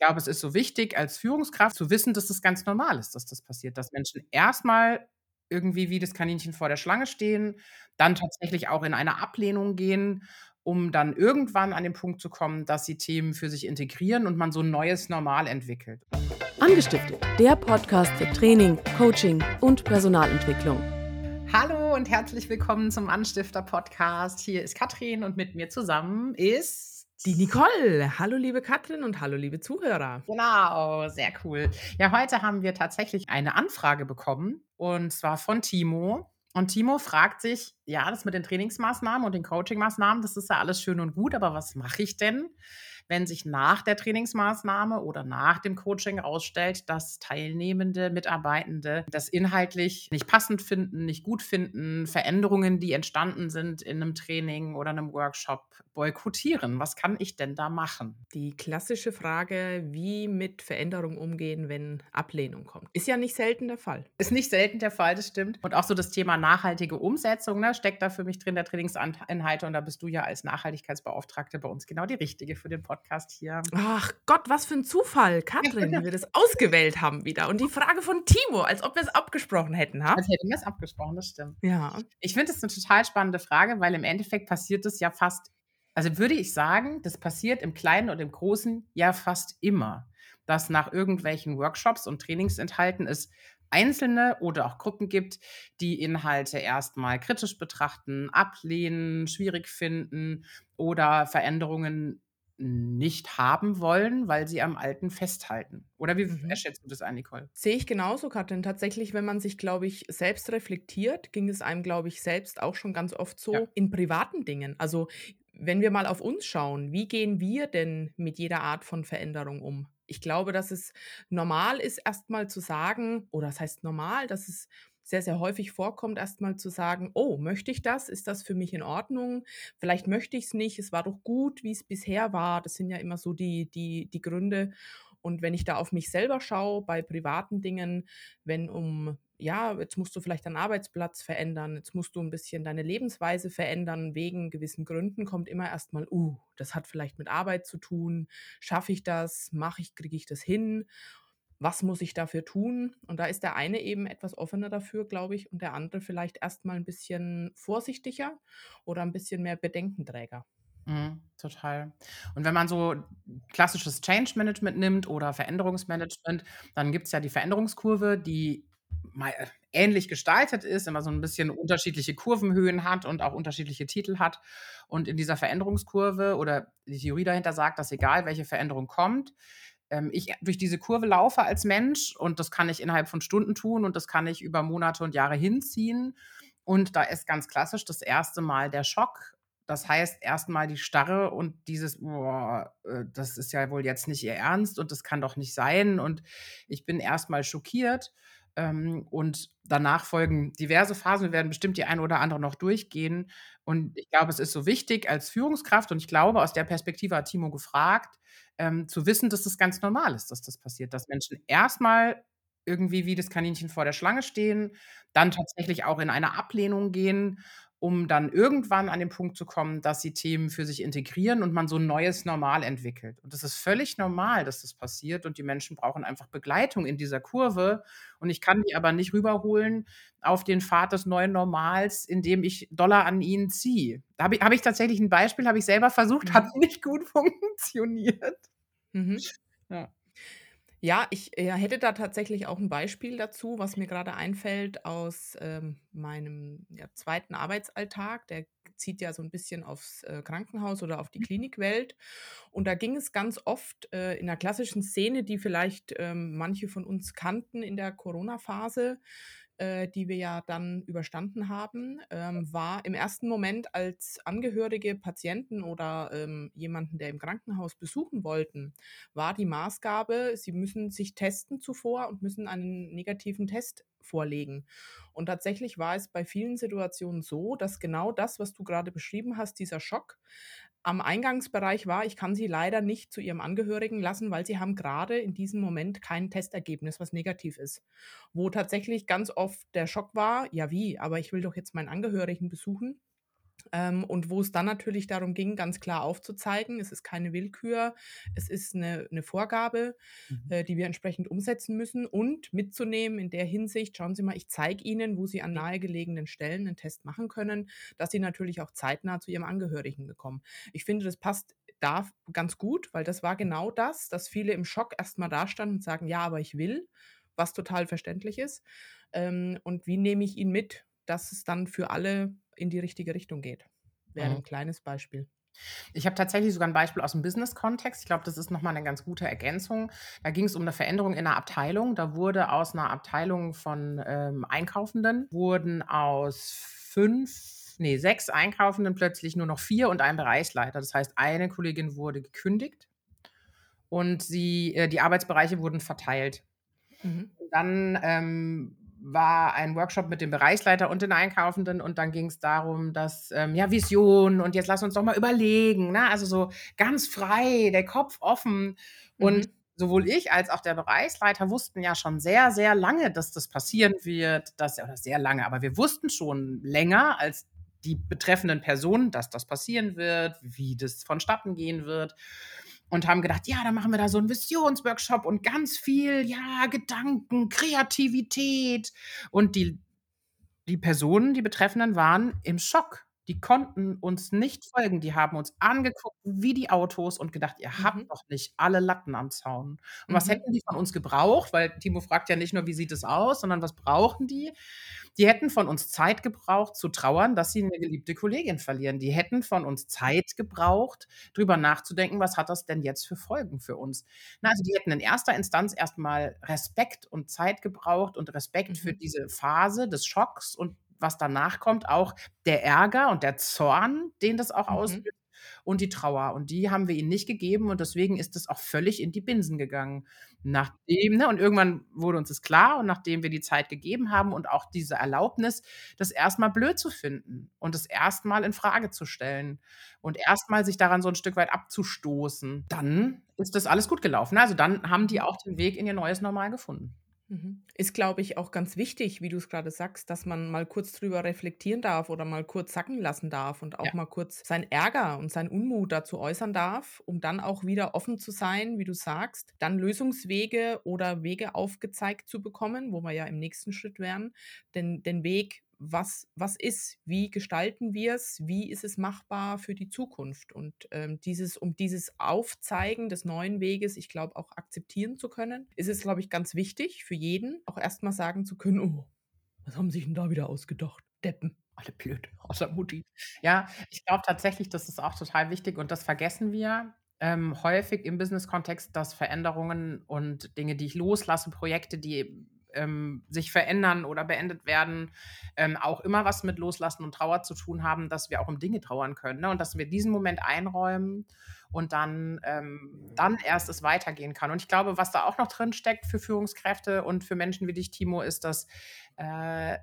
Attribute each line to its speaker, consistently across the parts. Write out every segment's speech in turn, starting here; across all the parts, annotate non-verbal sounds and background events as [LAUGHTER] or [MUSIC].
Speaker 1: Ich glaube, es ist so wichtig, als Führungskraft zu wissen, dass das ganz normal ist, dass das passiert, dass Menschen erstmal irgendwie wie das Kaninchen vor der Schlange stehen, dann tatsächlich auch in eine Ablehnung gehen, um dann irgendwann an den Punkt zu kommen, dass sie Themen für sich integrieren und man so 'n neues Normal entwickelt.
Speaker 2: Angestiftet, der Podcast für Training, Coaching und Personalentwicklung.
Speaker 1: Hallo und herzlich willkommen zum Anstifter-Podcast. Hier ist Katrin und mit mir zusammen ist
Speaker 3: Die Nicole. Hallo, liebe Katrin und hallo, liebe Zuhörer.
Speaker 1: Genau, sehr cool. Ja, heute haben wir tatsächlich eine Anfrage bekommen und zwar von Timo. Und Timo fragt sich: „Ja, das mit den Trainingsmaßnahmen und den Coachingmaßnahmen, das ist ja alles schön und gut, aber was mache ich denn, wenn sich nach der Trainingsmaßnahme oder nach dem Coaching herausstellt, dass teilnehmende Mitarbeitende das inhaltlich nicht passend finden, nicht gut finden, Veränderungen, die entstanden sind in 'nem Training oder 'nem Workshop, boykottieren? Was kann ich denn da machen?“
Speaker 3: Die klassische Frage, wie mit Veränderung umgehen, wenn Ablehnung kommt. Ist ja nicht selten der Fall.
Speaker 1: Ist nicht selten der Fall, das stimmt. Und auch so das Thema nachhaltige Umsetzung, ne, steckt da für mich drin, der Trainingsant Inhalte. Und da bist du ja als Nachhaltigkeitsbeauftragte bei uns genau die Richtige für den Podcast hier.
Speaker 3: Ach Gott, was für 'n Zufall, Katrin, [LAUGHS] wie wir das ausgewählt haben wieder. Und die Frage von Timo, als ob wir's abgesprochen hätten, ha?
Speaker 1: Als hätten wir's abgesprochen, das stimmt.
Speaker 3: Ja.
Speaker 1: Ich finde das 'ne total spannende Frage, weil im Endeffekt passiert das ja fast also, würde ich sagen, das passiert im Kleinen und im Großen ja fast immer, dass nach irgendwelchen Workshops und Trainingsinhalten es Einzelne oder auch Gruppen gibt, die Inhalte erst mal kritisch betrachten, ablehnen, schwierig finden oder Veränderungen nicht haben wollen, weil sie am Alten festhalten. Oder wie
Speaker 3: Mhm.
Speaker 1: schätzt du das ein, Nicole?
Speaker 3: Sehe ich genauso, Katrin. Tatsächlich, wenn man sich, glaube ich, selbst reflektiert, ging es einem, glaube ich, selbst auch schon ganz oft
Speaker 1: Ja.
Speaker 3: so in privaten Dingen. Also, wenn wir mal auf uns schauen, wie gehen wir denn mit jeder Art von Veränderung um? Ich glaube, dass es normal ist, erst mal zu sagen oder was heißt normal, dass es sehr, sehr häufig vorkommt, erst mal zu sagen: „Oh, möchte ich das? Ist das für mich in Ordnung? Vielleicht möchte ich's nicht. Es war doch gut, wie's bisher war.“ Das sind ja immer so die die die Gründe. Und wenn ich da auf mich selber schaue bei privaten Dingen, wenn um ja, jetzt musst du vielleicht deinen Arbeitsplatz verändern, jetzt musst du 'n bisschen deine Lebensweise verändern wegen gewissen Gründen, kommt immer erst mal: „Uh, das hat vielleicht mit Arbeit zu tun. Schaffe ich das? Mache ich kriege ich das hin? Was muss ich dafür tun?“ Und da ist der eine eben etwas offener dafür, glaube ich, und der andere vielleicht erst mal 'n bisschen vorsichtiger oder 'n bisschen mehr Bedenkenträger.
Speaker 1: Mhm, total. Und wenn man so klassisches Change Management nimmt oder Veränderungsmanagement, dann gibt's ja die Veränderungskurve, die mei äh, ähnlich gestaltet ist, immer so 'n bisschen unterschiedliche Kurvenhöhen hat und auch unterschiedliche Titel hat. Und in dieser Veränderungskurve oder die Theorie dahinter sagt, dass egal welche Veränderung kommt, ähm, ich durch diese Kurve laufe als Mensch und das kann ich innerhalb von Stunden tun und das kann ich über Monate und Jahre hinziehen. Und da ist ganz klassisch das erste Mal der Schock. Das heißt, erst mal die Starre und dieses: „Boah, äh, das ist ja wohl jetzt nicht Ihr Ernst und das kann doch nicht sein.“ Und ich bin erst mal schockiert, und danach folgen diverse Phasen. Wir werden bestimmt die eine oder andere noch durchgehen. Und ich glaube, es ist so wichtig als Führungskraft und ich glaube, aus der Perspektive hat Timo gefragt, ähm, zu wissen, dass das ganz normal ist, dass das passiert, dass Menschen erst mal irgendwie wie das Kaninchen vor der Schlange stehen, dann tatsächlich auch in eine Ablehnung gehen, um dann irgendwann an den Punkt zu kommen, dass sie Themen für sich integrieren und man so 'n neues Normal entwickelt. Und das ist völlig normal, dass das passiert und die Menschen brauchen einfach Begleitung in dieser Kurve. Und ich kann die aber nicht rüberholen auf den Pfad des neuen Normals, indem ich doller an ihnen ziehe. Da habe i habe ich tatsächlich 'n Beispiel, habe ich selber versucht, hat
Speaker 3: Mhm.
Speaker 1: nicht gut [LAUGHS] funktioniert.
Speaker 3: Mhm.
Speaker 1: Ja.
Speaker 3: Ja, ich, äh, hätte da tatsächlich auch 'n Beispiel dazu, was mir grade einfällt aus, ähm, meinem, ja, 2. Arbeitsalltag. Der zieht ja so 'n bisschen aufs, äh, Krankenhaus oder auf die
Speaker 1: Mhm.
Speaker 3: Klinikwelt. Und da ging es ganz oft, äh, in 'ner klassischen Szene, die vielleicht, ähm, manche von uns kannten in der Corona-Phase, äh, die wir ja dann überstanden haben, ähm, war im ersten Moment als Angehörige, Patienten oder, ähm, jemanden, der im Krankenhaus besuchen wollten, war die Maßgabe, sie müssen sich testen zuvor und müssen einen negativen Test vorlegen. Und tatsächlich war es bei vielen Situationen so, dass genau das, was du grade beschrieben hast, dieser Schock am Eingangsbereich war: „Ich kann Sie leider nicht zu Ihrem Angehörigen lassen, weil Sie haben grade in diesem Moment kein Testergebnis, was negativ ist.“ Wo tatsächlich ganz oft der Schock war: „Ja wie, aber ich will doch jetzt meinen Angehörigen besuchen.“ Ähm, und wo es dann natürlich darum ging, ganz klar aufzuzeigen, es ist keine Willkür, es ist eine, eine Vorgabe,
Speaker 1: Mhm.
Speaker 3: äh, die wir entsprechend umsetzen müssen und mitzunehmen in der Hinsicht, schauen Sie mal, ich zeige Ihnen, wo Sie an nahegelegenen Stellen einen Test machen können, dass Sie natürlich auch zeitnah zu Ihrem Angehörigen bekommen. Ich finde, das passt da ganz gut, weil das war genau das, dass viele im Schock erstmal dastanden und sagen, ja, aber ich will, was total verständlich ist. Ähm, und wie nehme ich ihn mit, dass es dann für alle in die richtige Richtung geht? Wäre
Speaker 1: Mhm.
Speaker 3: ein kleines Beispiel.
Speaker 1: Ich habe tatsächlich sogar ein Beispiel aus dem Business-Kontext. Ich glaube, das ist noch mal 'ne ganz gute Ergänzung. Da ging es um eine Veränderung in 'ner Abteilung. Da wurde aus einer Abteilung von, ähm, Einkaufenden wurden aus 5, nee 6 Einkaufenden plötzlich nur noch 4 und ein Bereichsleiter. Das heißt, eine Kollegin wurde gekündigt und sie äh, die Arbeitsbereiche wurden verteilt.
Speaker 3: Mhm.
Speaker 1: Dann, ähm, war ein Workshop mit dem Bereichsleiter und den Einkaufenden und dann ging es darum, dass, ähm, ja, Vision und jetzt lass uns doch mal überlegen, ne? Also, so ganz frei, der Kopf offen. Und
Speaker 3: Mhm.
Speaker 1: sowohl ich als auch der Bereichsleiter wussten ja schon sehr, sehr lange, dass das passieren wird, dass oder sehr lange, aber wir wussten schon länger als die betreffenden Personen, dass das passieren wird, wie das vonstatten gehen wird und haben gedacht, ja, dann machen wir da so einen Visionsworkshop und ganz viel, ja, Gedanken, Kreativität. Und die die Personen, die Betreffenden, waren im Schock. Die konnten uns nicht folgen. Die haben uns angeguckt wie die Autos und gedacht: „Ihr habt
Speaker 3: Mhm.
Speaker 1: doch nicht alle Latten am Zaun.“ Und was
Speaker 3: Mhm.
Speaker 1: hätten die von uns gebraucht? Weil Timo fragt ja nicht nur: „Wie sieht es aus?“, sondern was brauchen die? Die hätten von uns Zeit gebraucht zu trauern, dass sie 'ne geliebte Kollegin verlieren. Die hätten von uns Zeit gebraucht, drüber nachzudenken: „Was hat das denn jetzt für Folgen für uns?“ Ne, also, die hätten in erster Instanz erst mal Respekt und Zeit gebraucht und Respekt für
Speaker 3: Mhm.
Speaker 1: diese Phase des Schocks und was danach kommt, auch der Ärger und der Zorn, den das auch
Speaker 3: Mhm.
Speaker 1: auslöst und die Trauer. Und die haben wir ihnen nicht gegeben und deswegen ist es auch völlig in die Binsen gegangen. Nachdem ne, und irgendwann wurde uns das klar und nachdem wir die Zeit gegeben haben und auch diese Erlaubnis, das erst mal blöd zu finden und das erst mal in Frage zu stellen und erst mal sich daran so 'n Stück weit abzustoßen, dann ist das alles gut gelaufen. Also, dann haben die
Speaker 3: Mhm.
Speaker 1: auch den Weg in ihr neues Normal gefunden.
Speaker 3: Mhm. Ist, glaube ich, auch ganz wichtig, wie du es gerade sagst, dass man mal kurz drüber reflektieren darf oder mal kurz sacken lassen darf und
Speaker 1: Ja.
Speaker 3: auch mal kurz seinen Ärger und seinen Unmut dazu äußern darf, um dann auch wieder offen zu sein, wie du sagst, dann Lösungswege oder Wege aufgezeigt zu bekommen, wo wir ja im nächsten Schritt wären. Den den Weg, was was ist, wie gestalten wir's, wie ist es machbar für die Zukunft? Und, ähm, dieses um dieses Aufzeigen des neuen Weges, ich glaube, auch akzeptieren zu können, ist es, glaube ich, ganz wichtig für jeden, auch erst mal sagen zu können: „Oh, was haben sich 'n da wieder ausgedacht? Deppen.“
Speaker 1: Alle blöd, außer Mutti. Ja, ich glaube tatsächlich, das ist auch total wichtig und das vergessen wir, ähm, häufig im Business-Kontext, dass Veränderungen und Dinge, die ich loslasse, Projekte, die, ähm, sich verändern oder beendet werden, ähm, auch immer was mit Loslassen und Trauer zu tun haben, dass wir auch um Dinge trauern können, ne? Und dass wir diesen Moment einräumen und dann ähm, dann erst es weitergehen kann. Und ich glaube, was da auch noch drin steckt für Führungskräfte und für Menschen wie dich, Timo, ist, dass, äh,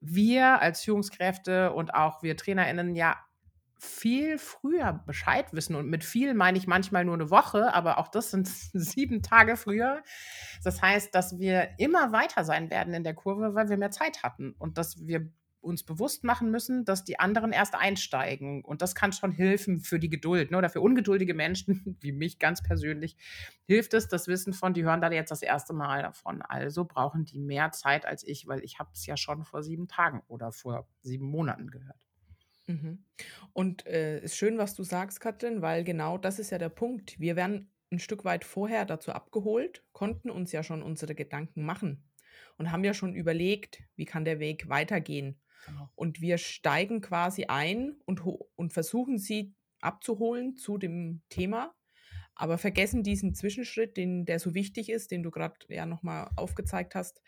Speaker 1: wir als Führungskräfte und auch wir TrainerInnen ja viel früher Bescheid wissen und mit viel meine ich manchmal nur 'ne Woche, aber auch das sind [LAUGHS] 7 Tage früher. Das heißt, dass wir immer weiter sein werden in der Kurve, weil wir mehr Zeit hatten und dass wir uns bewusst machen müssen, dass die anderen erst einsteigen und das kann schon helfen für die Geduld, ne, oder für ungeduldige Menschen [LAUGHS] wie mich ganz persönlich hilft es, das Wissen von, die hören da jetzt das erste Mal davon. Also brauchen die mehr Zeit als ich, weil ich habe es ja schon vor 7 Tagen oder vor 7 Monaten gehört.
Speaker 3: Mhm. Und, äh, ist schön, was du sagst, Katrin, weil genau das ist ja der Punkt. Wir werden 'n Stück weit vorher dazu abgeholt, konnten uns ja schon unsere Gedanken machen und haben ja schon überlegt, wie kann der Weg weitergehen?
Speaker 1: Genau.
Speaker 3: Und wir steigen quasi ein und und versuchen sie abzuholen zu dem Thema, aber vergessen diesen Zwischenschritt, den der so wichtig ist, den du grad ja noch mal aufgezeigt hast.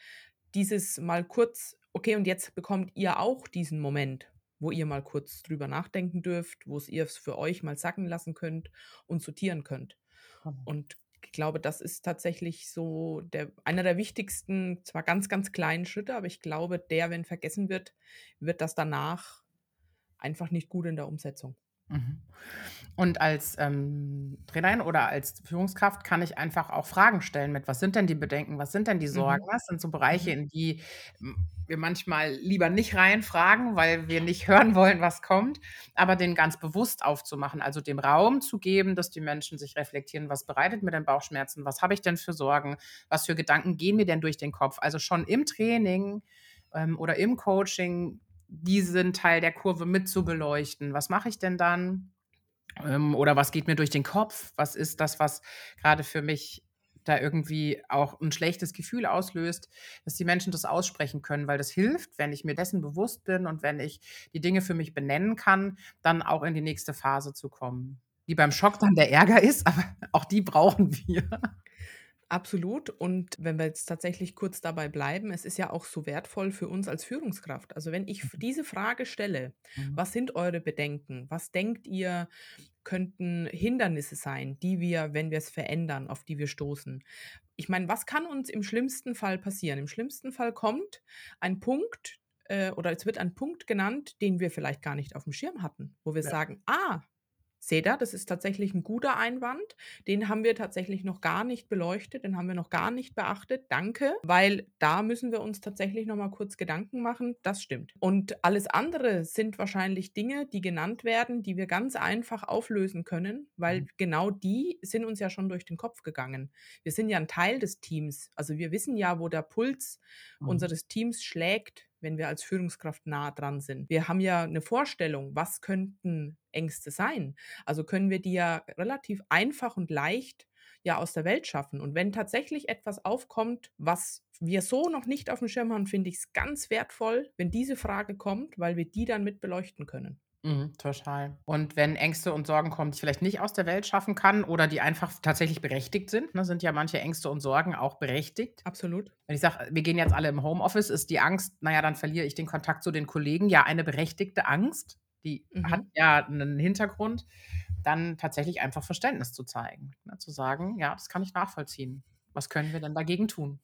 Speaker 3: Dieses mal kurz: „Okay, und jetzt bekommt ihr auch diesen Moment, wo ihr mal kurz drüber nachdenken dürft, wo's ihr für euch mal sacken lassen könnt und sortieren könnt.“
Speaker 1: Genau.
Speaker 3: Und ich glaube, das ist tatsächlich so der einer der wichtigsten, zwar ganz, ganz kleinen Schritte, aber ich glaube, der, wenn vergessen wird, wird das danach einfach nicht gut in der Umsetzung.
Speaker 1: Mhm. Und als, ähm, Trainerin oder als Führungskraft kann ich einfach auch Fragen stellen mit: „Was sind denn die Bedenken? Was sind denn die Sorgen?“
Speaker 3: Mhm.
Speaker 1: Was sind so Bereiche,
Speaker 3: Mhm.
Speaker 1: in die, wir manchmal lieber nicht reinfragen, weil wir nicht [LAUGHS] hören wollen, was kommt, aber den ganz bewusst aufzumachen, also dem Raum zu geben, dass die Menschen sich reflektieren: „Was bereitet mir denn Bauchschmerzen? Was habe ich denn für Sorgen? Was für Gedanken gehen mir denn durch den Kopf?“ Also schon im Training, ähm, oder im Coaching diesen Teil der Kurve mit zu beleuchten. Was mache ich denn dann? Ähm, oder was geht mir durch den Kopf? Was ist das, was gerade für mich da irgendwie auch ein schlechtes Gefühl auslöst, dass die Menschen das aussprechen können, weil das hilft, wenn ich mir dessen bewusst bin und wenn ich die Dinge für mich benennen kann, dann auch in die nächste Phase zu kommen. Die beim Schock dann der Ärger ist, aber [LAUGHS] auch die brauchen wir.
Speaker 3: Absolut. Und wenn wir jetzt tatsächlich kurz dabei bleiben, es ist ja auch so wertvoll für uns als Führungskraft. Also wenn ich
Speaker 1: Mhm.
Speaker 3: diese Frage stelle:
Speaker 1: Mhm.
Speaker 3: „Was sind eure Bedenken? Was denkt ihr, könnten Hindernisse sein, die wir, wenn wir es verändern auf die wir stoßen?“ Ich meine, was kann uns im schlimmsten Fall passieren? Im schlimmsten Fall kommt ein Punkt, äh, oder es wird ein Punkt genannt, den wir vielleicht gar nicht auf dem Schirm hatten, wo wir
Speaker 1: Ja.
Speaker 3: sagen: „Ah, seht ihr, das ist tatsächlich ein guter Einwand. Den haben wir tatsächlich noch gar nicht beleuchtet, den haben wir noch gar nicht beachtet. Danke, weil da müssen wir uns tatsächlich noch mal kurz Gedanken machen. Das stimmt. Und alles andere sind wahrscheinlich Dinge, die genannt werden, die wir ganz einfach auflösen können, weil
Speaker 1: Mhm.
Speaker 3: genau die sind uns ja schon durch den Kopf gegangen. Wir sind ja ein Teil des Teams. Also, wir wissen ja, wo der Puls
Speaker 1: Mhm.
Speaker 3: unseres Teams schlägt, wenn wir als Führungskraft nah dran sind. Wir haben ja eine Vorstellung, was könnten Ängste sein? Also können wir die ja relativ einfach und leicht ja aus der Welt schaffen. Und wenn tatsächlich etwas aufkommt, was wir so noch nicht auf dem Schirm haben, finde ich es ganz wertvoll, wenn diese Frage kommt, weil wir die dann mit beleuchten können.
Speaker 1: Mhm, total. Und wenn Ängste und Sorgen kommen, die ich vielleicht nicht aus der Welt schaffen kann oder die einfach tatsächlich berechtigt sind, ne, sind ja manche Ängste und Sorgen auch berechtigt.
Speaker 3: Absolut.
Speaker 1: Wenn ich sage, wir gehen jetzt alle im Homeoffice, ist die Angst, na ja, dann verliere ich den Kontakt zu den Kollegen, ja eine berechtigte Angst. Die hat
Speaker 3: Mhm.
Speaker 1: ja 'nen Hintergrund, dann tatsächlich einfach Verständnis zu zeigen, ne, zu sagen: „Ja, das kann ich nachvollziehen. Was können wir denn dagegen tun?“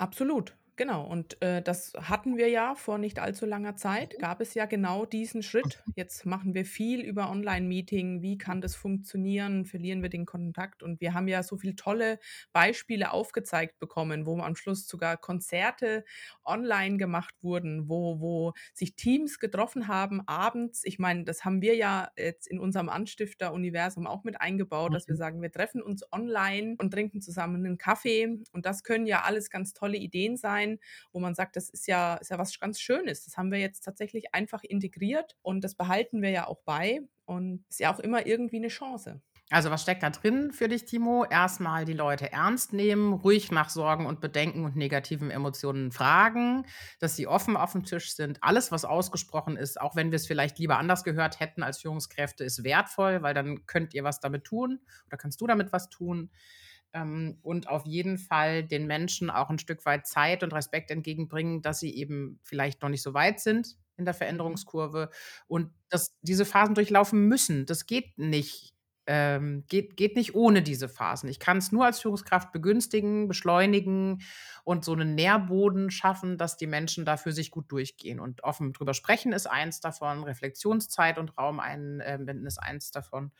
Speaker 3: Absolut, genau. Und, äh, das hatten wir ja vor nicht allzu langer Zeit,
Speaker 1: Mhm.
Speaker 3: gab es ja genau diesen Schritt. Jetzt machen wir viel über Online-Meeting. Wie kann das funktionieren? Verlieren wir den Kontakt? Und wir haben ja so viel tolle Beispiele aufgezeigt bekommen, wo am Schluss sogar Konzerte online gemacht wurden, wo wo sich Teams getroffen haben abends. Ich meine, das haben wir ja jetzt in unserem Anstifter-Universum auch mit eingebaut, dass wir
Speaker 1: Mhm.
Speaker 3: sagen, wir treffen uns online und trinken zusammen einen Kaffee. Und das können ja alles ganz tolle Ideen sein, wo man sagt, das ist ja ist ja was ganz Schönes. Das haben wir jetzt tatsächlich einfach integriert und das behalten wir ja auch bei und ist ja auch immer irgendwie eine Chance.
Speaker 1: Also, was steckt da drin für dich, Timo? Erstmal die Leute ernst nehmen, ruhig nach Sorgen und Bedenken und negativen Emotionen fragen, dass sie offen auf dem Tisch sind. Alles, was ausgesprochen ist, auch wenn wir es vielleicht lieber anders gehört hätten als Führungskräfte, ist wertvoll, weil dann könnt ihr was damit tun oder kannst du damit was tun. Ähm, und auf jeden Fall den Menschen auch ein Stück weit Zeit und Respekt entgegenbringen, dass sie eben vielleicht noch nicht so weit sind in der
Speaker 3: Mhm.
Speaker 1: Veränderungskurve und dass diese Phasen durchlaufen müssen. Das geht nicht ähm, geht geht nicht ohne diese Phasen. Ich kann es nur als Führungskraft begünstigen, beschleunigen und so 'nen Nährboden schaffen, dass die Menschen da für sich gut durchgehen. Und offen drüber sprechen ist eins davon, Reflexionszeit und Raum einbinden ist eins davon.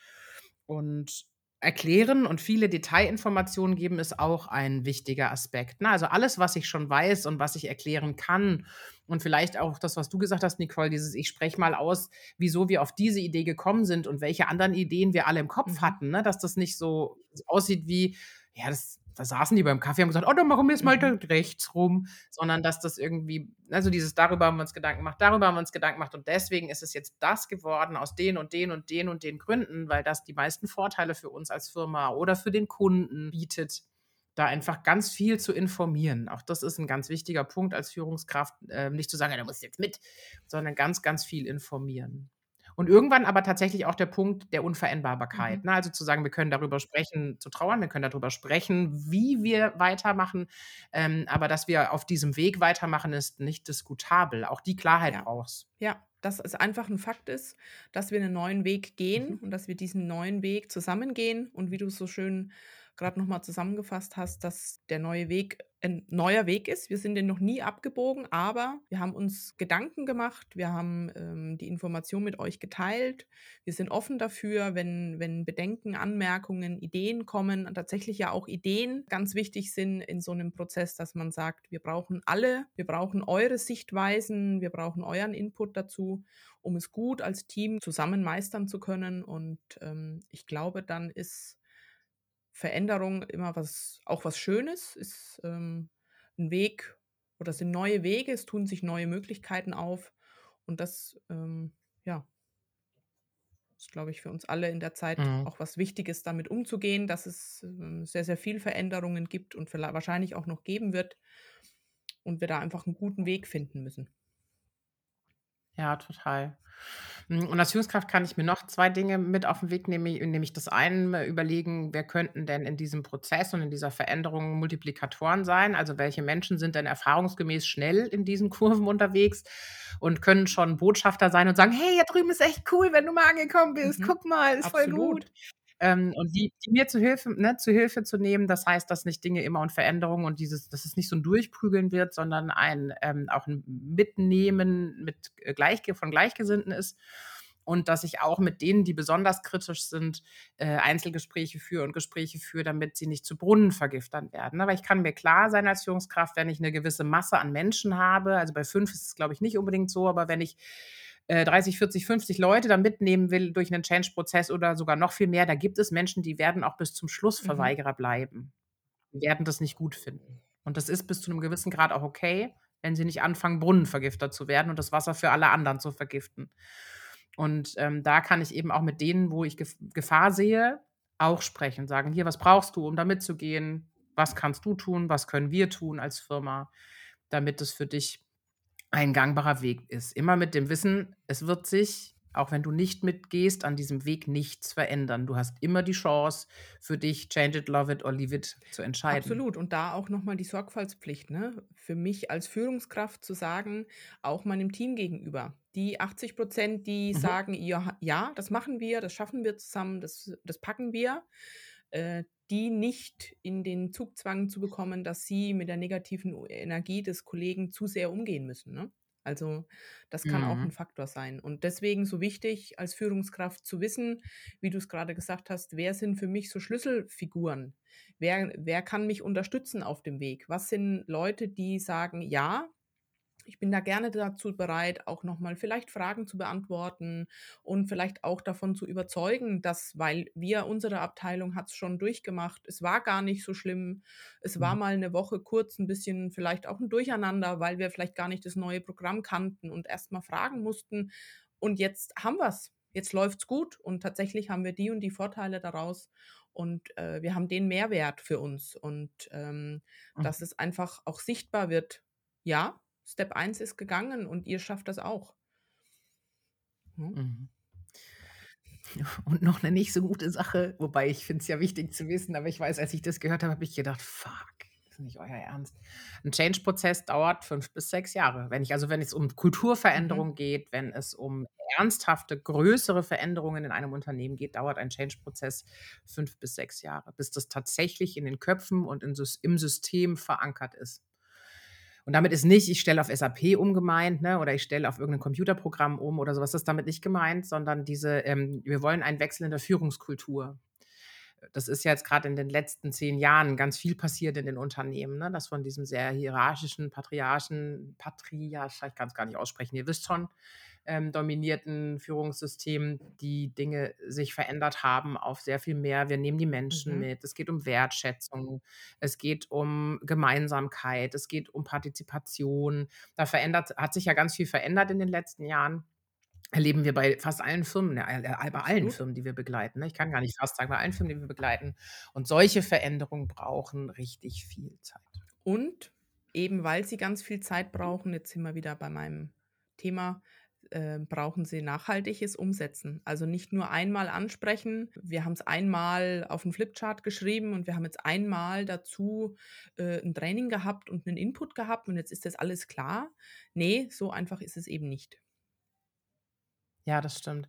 Speaker 1: Und erklären und viele Detailinformationen geben ist auch ein wichtiger Aspekt, ne? Also, alles, was ich schon weiß und was ich erklären kann und vielleicht auch das, was du gesagt hast, Nicole, dieses: „Ich spreche mal aus, wieso wir auf diese Idee gekommen sind und welche anderen Ideen wir alle im Kopf
Speaker 3: Mhm.
Speaker 1: hatten, ne? Dass das nicht so aussieht wie, ja, das da saßen die beim Kaffee, haben gesagt: „Oh, dann machen wir jetzt mal da
Speaker 3: Mhm.
Speaker 1: rechts rum“, sondern dass das irgendwie also, dieses darüber haben wir uns Gedanken gemacht, darüber haben wir uns Gedanken gemacht und deswegen ist es jetzt das geworden aus den und den und den und den Gründen, weil das die meisten Vorteile für uns als Firma oder für den Kunden bietet, da einfach ganz viel zu informieren. Auch das ist 'n ganz wichtiger Punkt als Führungskraft, ähm, nicht zu sagen: „Ja, du musst jetzt mit“, sondern ganz, ganz viel informieren. Und irgendwann aber tatsächlich auch der Punkt der Unveränderbarkeit,
Speaker 3: Mhm.
Speaker 1: ne? Also, zu sagen, wir können darüber sprechen, zu trauern, wir können darüber sprechen, wie wir weitermachen, ähm, aber dass wir auf diesem Weg weitermachen, ist nicht diskutabel. Auch die Klarheit
Speaker 3: Ja.
Speaker 1: braucht's.
Speaker 3: Ja, dass es einfach ein Fakt ist, dass wir einen neuen Weg gehen
Speaker 1: Mhm.
Speaker 3: und dass wir diesen neuen Weg zusammen gehen und wie du so schön gerade nochmal zusammengefasst hast, dass der neue Weg ein neuer Weg ist. Wir sind den noch nie abgebogen, aber wir haben uns Gedanken gemacht, wir haben ähm, die Information mit euch geteilt. Wir sind offen dafür, wenn, wenn Bedenken, Anmerkungen, Ideen kommen, und tatsächlich ja auch Ideen ganz wichtig sind in so einem Prozess, dass man sagt, wir brauchen alle, wir brauchen eure Sichtweisen, wir brauchen euren Input dazu, um es gut als Team zusammen meistern zu können. Und ähm, ich glaube, dann ist Veränderung immer was, auch was Schönes, ist ähm, ein Weg oder sind neue Wege, es tun sich neue Möglichkeiten auf. Und das, ähm, ja, ist, glaube ich, für uns alle in der Zeit
Speaker 1: Mhm.
Speaker 3: auch was Wichtiges, damit umzugehen, dass es ähm, sehr, sehr viel Veränderungen gibt und wahrscheinlich auch noch geben wird. Und wir da einfach einen guten Weg finden müssen.
Speaker 1: Ja, total. Hm, und als Führungskraft kann ich mir noch 2 Dinge mit auf 'n Weg nehmen, nämlich das eine überlegen, wer könnten denn in diesem Prozess und in dieser Veränderung Multiplikatoren sein? Also, welche Menschen sind denn erfahrungsgemäß schnell in diesen [LAUGHS] Kurven unterwegs und können schon Botschafter sein und sagen: „Hey, hier drüben ist echt cool, wenn du mal angekommen bist.
Speaker 3: Mhm.
Speaker 1: Guck mal, ist voll
Speaker 3: Absolut.
Speaker 1: gut.“ Ähm, und die die mir zu Hilfe ne, zu Hilfe zu nehmen. Das heißt, dass nicht Dinge immer und Veränderungen und dieses dass es nicht so 'n Durchprügeln wird, sondern ein, ähm auch 'n Mitnehmen mit äh, gleich von Gleichgesinnten ist. Und dass ich auch mit denen, die besonders kritisch sind, äh, Einzelgespräche führe und Gespräche führe, damit sie nicht zu Brunnenvergiftern werden? Weil ich kann mir klar sein als Führungskraft, wenn ich 'ne gewisse Masse an Menschen habe also, bei 5 ist es, glaube ich, nicht unbedingt so, aber wenn ich äh, 30, 40, 50 Leute da mitnehmen will durch 'nen Change-Prozess oder sogar noch viel mehr, da gibt es Menschen, die werden auch bis zum Schluss
Speaker 3: Mhm.
Speaker 1: Verweigerer bleiben. Die werden das nicht gut finden. Und das ist bis zu 'nem gewissen Grad auch okay, wenn sie nicht anfangen, Brunnenvergifter zu werden und das Wasser für alle anderen zu vergiften. Und, ähm, da kann ich eben auch mit denen, wo ich Gef Gefahr sehe, auch sprechen, sagen: „Hier, was brauchst du, um da mitzugehen? Was kannst du tun? Was können wir tun als Firma, damit es für dich ein gangbarer Weg ist?“ Immer mit dem Wissen, es wird sich, auch wenn du nicht mitgehst, an diesem Weg nichts verändern. Du hast immer die Chance für dich, change it, love it or leave it zu entscheiden.
Speaker 3: Absolut. Und da auch noch mal die Sorgfaltspflicht, ne? Für mich als Führungskraft zu sagen, auch meinem Team gegenüber, die 80% die
Speaker 1: Mhm.
Speaker 3: sagen: „Ja, ja, das machen wir, das schaffen wir zusammen, das das packen wir“, äh, die nicht in den Zugzwang zu bekommen, dass sie mit der negativen Energie des Kollegen zu sehr umgehen müssen, ne? Also, das kann auch 'n
Speaker 1: Mhm.
Speaker 3: Faktor sein. Und deswegen so wichtig als Führungskraft zu wissen, wie du's grade gesagt hast: „Wer sind für mich so Schlüsselfiguren? Wer wer kann mich unterstützen auf dem Weg? Was sind Leute, die sagen: ‚Ja, ich bin da gerne dazu bereit, auch noch mal vielleicht Fragen zu beantworten und vielleicht auch davon zu überzeugen, dass weil wir unsere Abteilung hat's schon durchgemacht. Es war gar nicht so schlimm. Es war
Speaker 1: Mhm.
Speaker 3: mal 'ne Woche kurz 'n bisschen vielleicht auch 'n Durcheinander, weil wir vielleicht gar nicht das neue Programm kannten und erst mal fragen mussten. Und jetzt haben wir's. Jetzt läuft's gut und tatsächlich haben wir die und die Vorteile daraus und, äh, wir haben den Mehrwert für uns.“ Und, ähm, dass
Speaker 1: Mhm.
Speaker 3: es einfach auch sichtbar wird: „Ja, Step 1 ist gegangen und ihr schafft das auch.“ Mhm.
Speaker 1: Mhm. Und noch 'ne nicht so gute Sache, wobei ich finde es ja wichtig zu wissen, aber ich weiß, als ich das gehört habe, habe ich gedacht: „Fuck, ist nicht euer Ernst?“ 'N Change-Prozess dauert 5 bis 6 Jahre. Wenn ich also, wenn es um
Speaker 3: Mhm.
Speaker 1: Kulturveränderung geht, wenn es um ernsthafte, größere Veränderungen in einem Unternehmen geht, dauert ein Change-Prozess 5 bis 6 Jahre, bis das tatsächlich in den Köpfen und in im System verankert ist. Und damit ist nicht, ich stelle auf SAP um gemeint, ne, oder ich stelle auf irgend 'nen Computerprogramm um oder so was, das ist damit nicht gemeint, sondern diese ähm, wir wollen einen Wechsel in der Führungskultur. Das ist ja jetzt grad in den letzten 10 Jahren ganz viel passiert in den Unternehmen, ne, dass von diesem sehr hierarchischen, patriarchen Patriarch ich kann's gar nicht aussprechen, ihr wisst schon, ähm, dominierten Führungssystem die Dinge sich verändert haben auf sehr viel mehr. Wir nehmen die Menschen
Speaker 3: Mhm.
Speaker 1: mit. Es geht um Wertschätzung. Es geht um Gemeinsamkeit. Es geht um Partizipation. Da verändert hat sich ja ganz viel verändert in den letzten Jahren. Erleben wir bei fast allen Firmen, bei allen. Firmen, die wir begleiten, ne? Ich kann gar nicht fast sagen, bei allen Firmen, die wir begleiten. Und solche Veränderungen brauchen richtig viel Zeit.
Speaker 3: Und eben weil sie ganz viel Zeit brauchen, jetzt sind wir wieder bei meinem Thema, äh, brauchen sie nachhaltiges Umsetzen. Also, nicht nur einmal ansprechen. Wir haben's einmal auf 'n Flipchart geschrieben und wir haben jetzt einmal dazu, äh, 'n Training gehabt und 'nen Input gehabt und jetzt ist das alles klar. Ne, so einfach ist es eben nicht.
Speaker 1: Ja, das stimmt.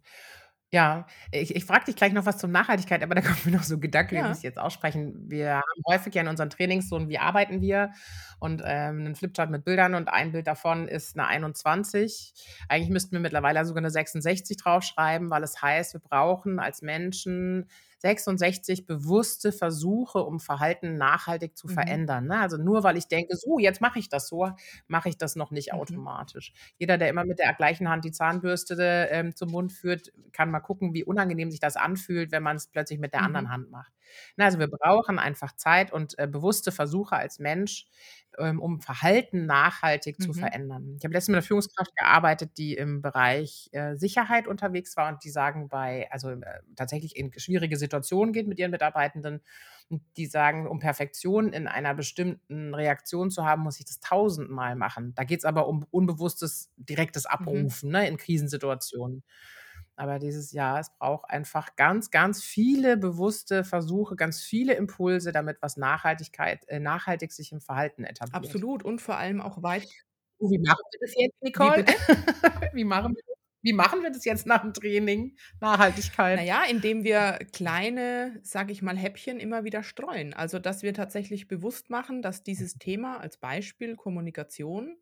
Speaker 1: Ja, ich ich frage dich gleich noch was zur Nachhaltigkeit, aber da [LAUGHS] kommt mir noch so 'n Gedanke, den muss
Speaker 3: Ja.
Speaker 1: ich jetzt aussprechen. Wir haben häufig ja in unseren Trainings so 'n „Wie arbeiten wir?“ und, ähm, 'nen Flipchart mit Bildern und ein Bild davon ist 'ne 21. Eigentlich müssten wir mittlerweile sogar 'ne 66 draufschreiben, weil es heißt, wir brauchen als Menschen 66 bewusste Versuche, um Verhalten nachhaltig zu
Speaker 3: Mhm.
Speaker 1: verändern, ne? Also, nur weil ich denke: „So, jetzt mache ich das so“, mache ich das noch nicht
Speaker 3: Mhm.
Speaker 1: automatisch. Jeder, der immer mit der gleichen Hand die Zahnbürste, ähm, zum Mund führt, kann mal gucken, wie unangenehm sich das anfühlt, wenn man's plötzlich mit der anderen
Speaker 3: Mhm.
Speaker 1: Hand macht. Ne, also, wir brauchen einfach Zeit und, äh, bewusste Versuche als Mensch, ähm, um Verhalten nachhaltig zu
Speaker 3: Mhm.
Speaker 1: verändern. Ich habe letztens mit 'ner Führungskraft gearbeitet, die im Bereich, äh, Sicherheit unterwegs war und die sagen bei also, äh, tatsächlich in schwierige Situationen geht mit ihren Mitarbeitenden und die sagen, um Perfektion in einer bestimmten Reaktion zu haben, muss ich das tausendmal machen. Da geht's aber um unbewusstes, direktes
Speaker 3: Mhm.
Speaker 1: Abrufen, ne, in Krisensituationen. Aber dieses ja, es braucht einfach ganz, ganz viele bewusste Versuche, ganz viele Impulse, damit was Nachhaltigkeit äh, nachhaltig sich im Verhalten etabliert.
Speaker 3: Absolut und vor allem auch weit
Speaker 1: Und wie machen wir das jetzt,
Speaker 3: Wie
Speaker 1: Nicole?
Speaker 3: bitte? [LAUGHS]
Speaker 1: Wie machen wir das? Wie machen wir das jetzt nach'm Training,
Speaker 3: Na
Speaker 1: Nachhaltigkeit?
Speaker 3: ja, indem wir kleine, sage ich mal, Häppchen immer wieder streuen. Also, dass wir tatsächlich bewusst machen, dass dieses Thema als Beispiel Kommunikation,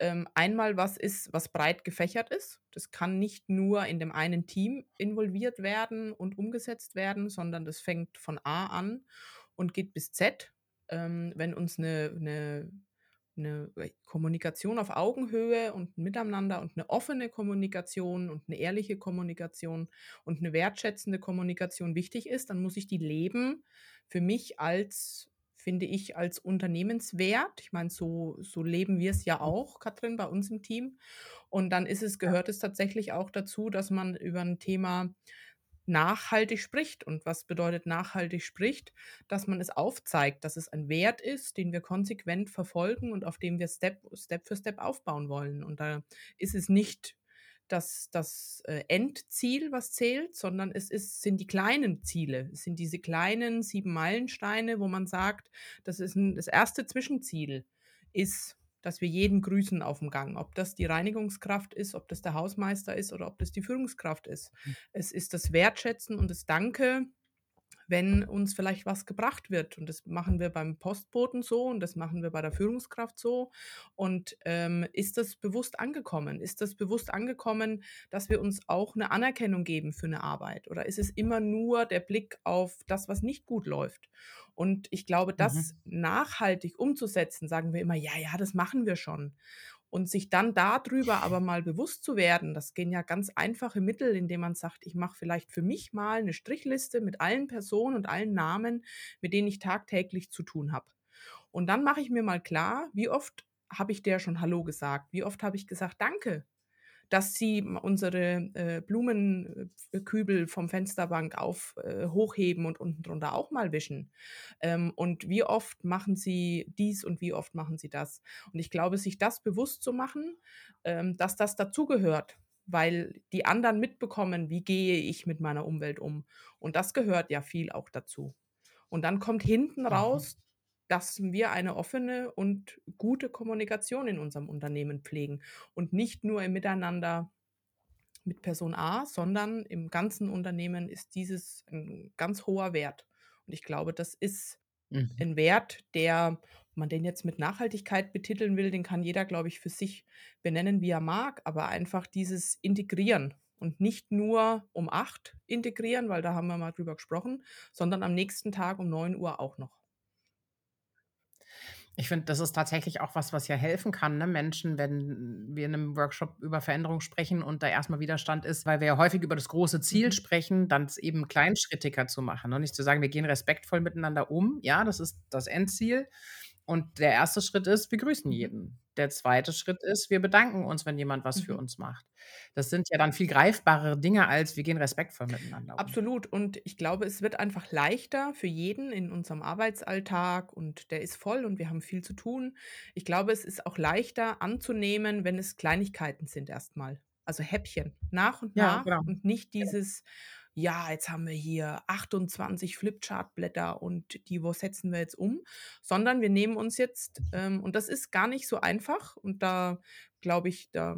Speaker 3: ähm, einmal was ist, was breit gefächert ist. Das kann nicht nur in dem einen Team involviert werden und umgesetzt werden, sondern das fängt von A an und geht bis Z. Ähm, wenn uns 'ne 'ne 'ne Kommunikation auf Augenhöhe und Miteinander und 'ne offene Kommunikation und 'ne ehrliche Kommunikation und 'ne wertschätzende Kommunikation wichtig ist, dann muss ich die leben für mich als finde ich, als Unternehmenswert. Ich meine, so so leben wir's ja
Speaker 1: Mhm.
Speaker 3: auch, Katrin, bei uns im Team. Und dann ist es gehört es tatsächlich auch dazu, dass man über 'n Thema nachhaltig spricht. Und was bedeutet nachhaltig spricht? Dass man es aufzeigt, dass es ein Wert ist, den wir konsequent verfolgen und auf dem wir Step Step für Step aufbauen wollen. Und da ist es nicht das das, äh, Endziel, was zählt, sondern es ist sind die kleinen Ziele. Es sind diese kleinen 7 Meilensteine, wo man sagt, das ist 'n das 1. Zwischenziel ist, dass wir jeden grüßen auf'm Gang. Ob das die Reinigungskraft ist, ob das der Hausmeister ist oder ob das die Führungskraft ist.
Speaker 1: Hm.
Speaker 3: Es ist das Wertschätzen und das Danke, wenn uns vielleicht was gebracht wird. Und das machen wir beim Postboten so und das machen wir bei der Führungskraft so. Und, ähm, ist das bewusst angekommen? Ist das bewusst angekommen, dass wir uns auch 'ne Anerkennung geben für 'ne Arbeit? Oder ist es immer nur der Blick auf das, was nicht gut läuft? Und ich glaube, das
Speaker 1: Mhm.
Speaker 3: nachhaltig umzusetzen, sagen wir immer: „Ja, ja, das machen wir schon.“ Und sich dann da drüber aber mal bewusst zu werden, das gehen ja ganz einfache Mittel, indem man sagt: „Ich mache vielleicht für mich mal 'ne Strichliste mit allen Personen und allen Namen, mit denen ich tagtäglich zu tun habe.“ Und dann mache ich mir mal klar, wie oft habe ich der schon hallo gesagt? Wie oft habe ich gesagt: „Danke, dass Sie unsere, äh, Blumen äh, Kübel vom Fensterbank auf äh, hochheben und unten drunter auch mal wischen? Ähm, und wie oft machen Sie dies und wie oft machen Sie das?“ Und ich glaube, sich das bewusst zu machen, ähm, dass das dazugehört, weil die anderen mitbekommen, wie gehe ich mit meiner Umwelt um? Und das gehört ja viel auch dazu. Und dann kommt hinten raus, dass wir eine offene und gute Kommunikation in unserem Unternehmen pflegen und nicht nur im Miteinander mit Person A, sondern im ganzen Unternehmen ist dieses 'n ganz hoher Wert. Und ich glaube, das ist
Speaker 1: Mhm.
Speaker 3: ein Wert, der ob man den jetzt mit Nachhaltigkeit betiteln will, den kann jeder, glaube ich, für sich benennen, wie er mag, aber einfach dieses Integrieren und nicht nur um 8 integrieren, weil da haben wir mal drüber gesprochen, sondern am nächsten Tag um 9:00 auch noch.
Speaker 1: Ich finde, das ist tatsächlich auch was, was ja helfen kann, ne, Menschen, wenn wir in 'nem Workshop über Veränderung sprechen und da erst mal Widerstand ist, weil wir ja häufig über das große Ziel
Speaker 3: Mhm.
Speaker 1: sprechen, dann's eben kleinschrittiger zu machen und nicht zu sagen: „Wir gehen respektvoll miteinander um.“ Ja, das ist das Endziel. Und der 1. Schritt ist, wir grüßen
Speaker 3: Mhm.
Speaker 1: jeden. Der 2. Schritt ist, wir bedanken uns, wenn jemand was für
Speaker 3: Mhm.
Speaker 1: uns macht. Das sind ja dann viel greifbarere Dinge, als wir gehen respektvoll miteinander um.
Speaker 3: Absolut. Und ich glaube, es wird einfach leichter für jeden in unserem Arbeitsalltag und der ist voll und wir haben viel zu tun. Ich glaube, es ist auch leichter anzunehmen, wenn es Kleinigkeiten sind erst mal. Also, Häppchen nach und
Speaker 1: Ja,
Speaker 3: nach
Speaker 1: genau.
Speaker 3: und nicht dieses: „Ja, jetzt haben wir hier 28 Flipchartblätter und die wo setzen wir jetzt um?“ Sondern wir nehmen uns jetzt ähm, und das ist gar nicht so einfach und da glaube ich, da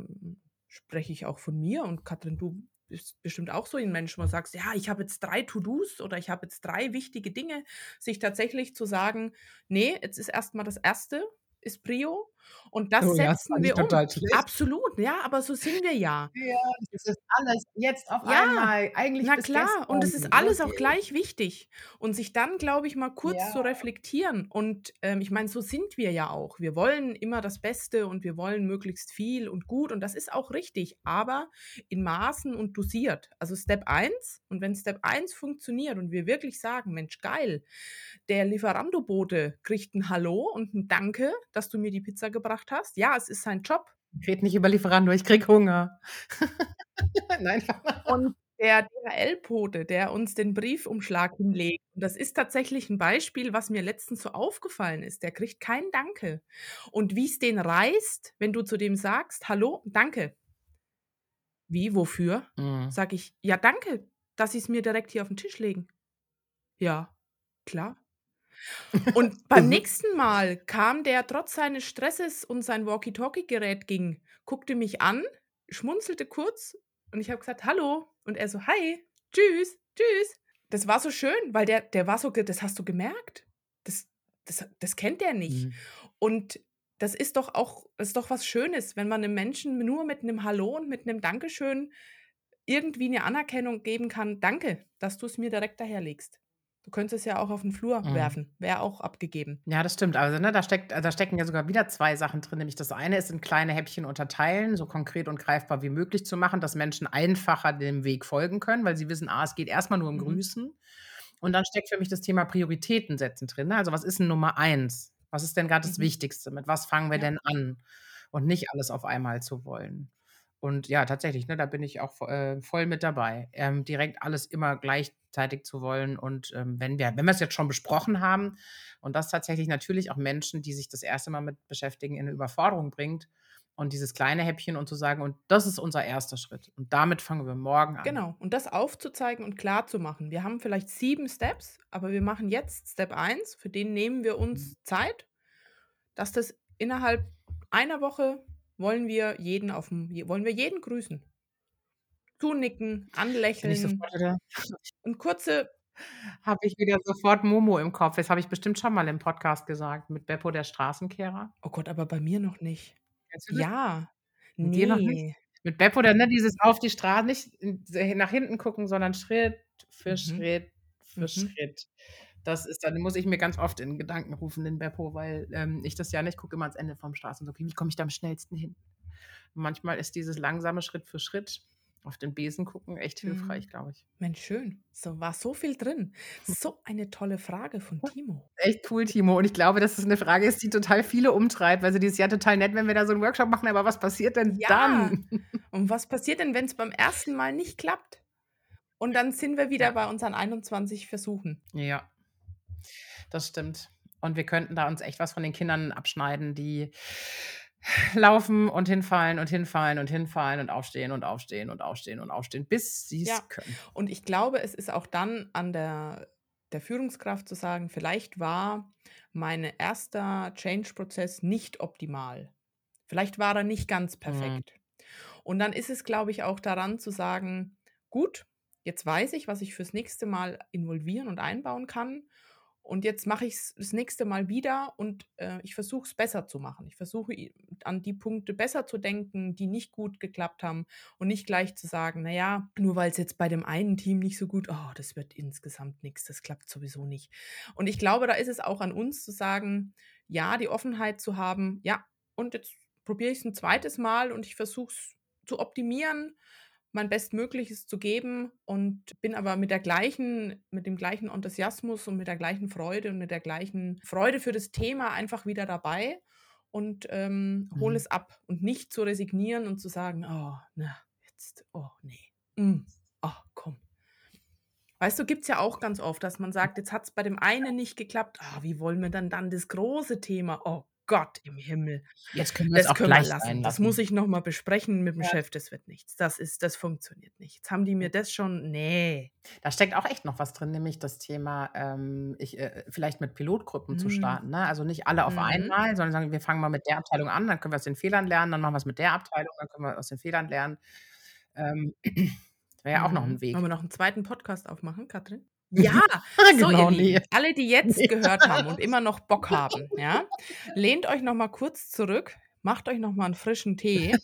Speaker 3: spreche ich auch von mir und Katrin, du bist bestimmt auch so 'n Mensch, wo du sagst: „Ja, ich habe jetzt 3 To-dos oder ich habe jetzt 3 wichtige Dinge“, sich tatsächlich zu sagen: „Ne, jetzt ist erst mal das erste ist Prio und das
Speaker 1: Oh ja, das
Speaker 3: setzen
Speaker 1: fand ich
Speaker 3: wir um.“
Speaker 1: total schlecht.
Speaker 3: Absolut, ja, aber so sind wir ja.
Speaker 1: Ja, das ist alles jetzt auf
Speaker 3: Ja,
Speaker 1: einmal, eigentlich
Speaker 3: na klar, und
Speaker 1: gestern.
Speaker 3: es ist alles auch gleich wichtig. Und sich dann, glaube ich, mal kurz zu
Speaker 1: Ja.
Speaker 3: reflektieren und, ähm, ich meine, so sind wir ja auch. Wir wollen immer das Beste und wir wollen möglichst viel und gut und das ist auch richtig, aber in Maßen und dosiert. Also Step 1 und wenn Step 1 funktioniert und wir wirklich sagen: „Mensch, geil, der Lieferando-Bote kriegt 'n Hallo und 'n Danke, dass du mir die Pizza gebracht hast.“ Ja, es ist sein Job.
Speaker 1: Red nicht über Lieferando, ich kriege Hunger. [LAUGHS] Nein. [LAUGHS]
Speaker 3: Und der DHL-Bote, der uns den Briefumschlag hinlegt und das ist tatsächlich 'n Beispiel, was mir letztens so aufgefallen ist, der kriegt kein Danke. Und wie's den reißt, wenn du zu dem sagst: „Hallo, danke.“ „Wie, wofür?“
Speaker 1: Mhm.
Speaker 3: Sage ich: „Ja, danke, dass Sie's mir direkt hier auf 'n Tisch legen.“ „Ja, klar.“ Und [LAUGHS] beim
Speaker 1: Mhm.
Speaker 3: nächsten Mal kam der trotz seines Stresses und sein Walkie-Talkie-Gerät ging, guckte mich an, schmunzelte kurz und ich habe gesagt: „Hallo.“ Und er so: „Hi, tschüss, tschüss.“ Das war so schön, weil der der war so das hast du gemerkt. Das das das kennt der nicht.
Speaker 1: Mhm.
Speaker 3: Und das ist doch auch ist doch was Schönes, wenn man 'nem Menschen nur mit 'nem Hallo und mit 'nem Dankeschön irgendwie 'ne Anerkennung geben kann: „Danke, dass du's mir direkt daherlegst. Du könntest es ja auch auf 'n Flur
Speaker 1: Mhm.
Speaker 3: werfen, wäre auch abgegeben.“
Speaker 1: Ja, das stimmt. Also, ne, da steckt da stecken ja sogar wieder 2 Sachen drin, nämlich das eine ist in kleine Häppchen unterteilen, so konkret und greifbar wie möglich zu machen, dass Menschen einfacher dem Weg folgen können, weil sie wissen: „Ah, es geht erst mal nur um
Speaker 3: Mhm.
Speaker 1: Grüßen.“ Und dann steckt für mich das Thema Prioritäten setzen drin, ne? Also, was ist 'n Nummer 1? Was ist denn grad das
Speaker 3: Mhm.
Speaker 1: Wichtigste? Mit was fangen wir
Speaker 3: Ja.
Speaker 1: denn an? Und nicht alles auf einmal zu wollen. Und ja, tatsächlich, ne, da bin ich auch äh, voll mit dabei, ähm, direkt alles immer gleichzeitig zu wollen. Und, ähm, wenn wir wenn wir's jetzt schon besprochen haben und das tatsächlich natürlich auch Menschen, die sich das 1. Mal mit beschäftigen, in 'ne Überforderung bringt und dieses kleine Häppchen und zu sagen: „Und das ist unser 1. Schritt und damit fangen wir morgen an.“
Speaker 3: Genau. Und das aufzuzeigen und klarzumachen. Wir haben vielleicht 7 Steps, aber wir machen jetzt Step 1, für den nehmen wir
Speaker 1: Mhm.
Speaker 3: uns Zeit, dass das innerhalb einer Woche wollen wir jeden aufm je wollen wir jeden grüßen. Zunicken, anlächeln
Speaker 1: sofort [LAUGHS]
Speaker 3: und kurze
Speaker 1: habe ich wieder sofort Momo im Kopf. Das habe ich bestimmt schon mal im Podcast gesagt mit Beppo der Straßenkehrer.
Speaker 3: Oh Gott, aber bei mir noch nicht. Ja,
Speaker 1: Mit dir noch nicht? Mit Beppo dann, ne, dieses auf die Stra nicht nach hinten gucken, sondern Schritt für
Speaker 3: Mhm.
Speaker 1: Schritt für
Speaker 3: Mhm.
Speaker 1: Schritt. Das ist dann muss ich mir ganz oft in Gedanken rufen, den Beppo, weil, ähm, ich das ja nicht gucke immer ans Ende vom Straßen „Wie komme ich da am schnellsten hin?“ Manchmal ist dieses langsame Schritt für Schritt auf den Besen gucken echt
Speaker 3: Mhm.
Speaker 1: hilfreich, glaube ich.
Speaker 3: Mensch, schön. So war so viel drin. So eine tolle Frage von Timo.
Speaker 1: Echt cool, Timo. Und ich glaube, dass es 'ne Frage ist, die total viele umtreibt, weil so dieses: „Ja, total nett, wenn wir da so 'n Workshop machen, aber was passiert denn
Speaker 3: Ja.
Speaker 1: dann?“
Speaker 3: Und was passiert denn, wenn's beim ersten Mal nicht klappt? Und dann sind wir wieder
Speaker 1: Ja.
Speaker 3: bei unseren 21 Versuchen.
Speaker 1: Ja. Das stimmt. Und wir könnten da uns echt was von den Kindern abschneiden, die laufen und hinfallen und hinfallen und hinfallen und aufstehen und aufstehen und aufstehen und aufstehen, bis
Speaker 3: Ja.
Speaker 1: sie's können.
Speaker 3: Und ich glaube, es ist auch dann an der der Führungskraft zu sagen: „Vielleicht war meine 1. Change-Prozess nicht optimal. Vielleicht war er nicht ganz
Speaker 1: Mhm.
Speaker 3: perfekt.“ Und dann ist es, glaube ich, auch daran zu sagen: „Gut, jetzt weiß ich, was ich fürs nächste Mal involvieren und einbauen kann. Und jetzt mache ich's das nächste Mal wieder und, äh, ich versuche es besser zu machen. Ich versuche an die Punkte besser zu denken, die nicht gut geklappt haben und nicht gleich zu sagen: „Na ja, nur weil's jetzt bei dem einen Team nicht so gut oh, das wird insgesamt nix, das klappt sowieso nicht.“ Und ich glaube, da ist es auch an uns zu sagen, ja, die Offenheit zu haben: „Ja, und jetzt probiere ich's 'n 2. Mal und ich versuche es zu optimieren, mein Bestmögliches zu geben und bin aber mit der gleichen mit dem gleichen Enthusiasmus und mit der gleichen Freude und mit der gleichen Freude für das Thema einfach wieder dabei und, ähm, hole
Speaker 1: Mhm.
Speaker 3: es ab.“ Und nicht zu resignieren und zu sagen: „Oh, na, jetzt oh ne, hm, ach komm.“ Weißt du, gibt's ja auch ganz oft, dass man sagt: „Jetzt hat's bei dem einen nicht geklappt. Ah, wie wollen wir denn dann das große Thema? Oh Gott im Himmel,
Speaker 1: Jetzt können wir's
Speaker 3: das
Speaker 1: auch
Speaker 3: können wir
Speaker 1: gleich sein
Speaker 3: lassen. Das muss
Speaker 1: lassen.
Speaker 3: ich noch mal besprechen mit dem
Speaker 1: Ja.
Speaker 3: Chef, das wird nichts. Das ist das funktioniert nicht. Jetzt haben die mir das schon ne.“
Speaker 1: Da steckt auch echt noch was drin, nämlich das Thema, ähm, ich äh, vielleicht mit Pilotgruppen zu
Speaker 3: Mhm.
Speaker 1: starten, ne? Also, nicht alle auf
Speaker 3: Mhm.
Speaker 1: einmal, sondern sagen: „Wir fangen mal mit der Abteilung an, dann können wir aus den Fehlern lernen, dann machen wir's mit der Abteilung, dann können wir aus den Fehlern lernen.“ Ähm, [CLEARS THROAT] Wäre ja auch noch
Speaker 3: Mhm.
Speaker 1: ein Weg.
Speaker 3: Wollen wir noch einen zweiten Podcast aufmachen, Katrin? Ja, [LAUGHS] so
Speaker 1: Genau,
Speaker 3: ihr Lieben,
Speaker 1: ne.
Speaker 3: alle, die jetzt gehört haben und immer noch Bock [LAUGHS] haben, ja, lehnt euch noch mal kurz zurück, macht euch noch mal 'n frischen Tee.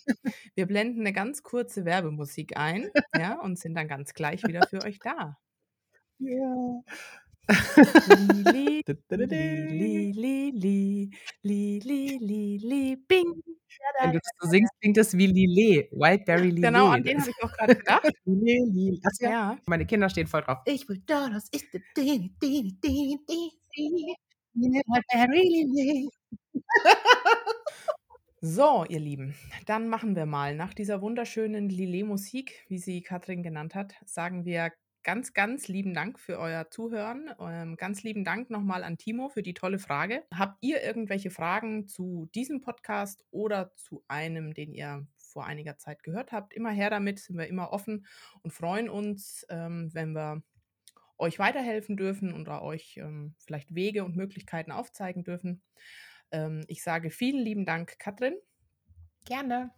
Speaker 3: Wir blenden eine ganz kurze Werbemusik ein, ja, und sind dann ganz gleich wieder für euch da.
Speaker 1: Ja
Speaker 3: li, li, li, bing.
Speaker 1: Wenn du das so singst, klingt das wie Lilé, Wildberry Lilé. [LAUGHS]
Speaker 3: Genau, an den habe ich auch gerade gedacht. [LAUGHS]
Speaker 1: Lilé, Lilé. Ja.
Speaker 3: ja.
Speaker 1: Meine Kinder stehen voll drauf. Ich will Donuts, ich will Dini, Dini, Dini, Dini, Wildberry Lilé.
Speaker 3: So, ihr Lieben, dann machen wir mal. Nach dieser wunderschönen Lilé-Musik, wie sie Katrin genannt hat, sagen wir ganz, ganz lieben Dank für euer Zuhören. Ähm, ganz lieben Dank nochmal an Timo für die tolle Frage. Habt ihr irgendwelche Fragen zu diesem Podcast oder zu einem, den ihr vor einiger Zeit gehört habt? Immer her damit, sind wir immer offen und freuen uns, ähm, wenn wir euch weiterhelfen dürfen oder euch ähm, vielleicht Wege und Möglichkeiten aufzeigen dürfen. Ähm, ich sage vielen lieben Dank, Katrin.
Speaker 1: Gerne.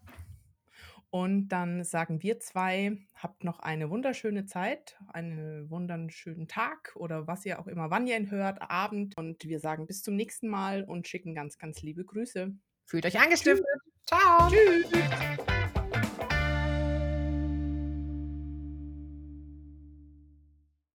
Speaker 3: Und dann sagen wir zwei, habt noch eine wunderschöne Zeit, einen wunderschönen Tag oder was ihr auch immer, wann ihr ihn hört, Abend. Und wir sagen bis zum nächsten Mal und schicken ganz, ganz liebe Grüße.
Speaker 1: Fühlt euch angestiftet. Ciao.
Speaker 3: Tschüss.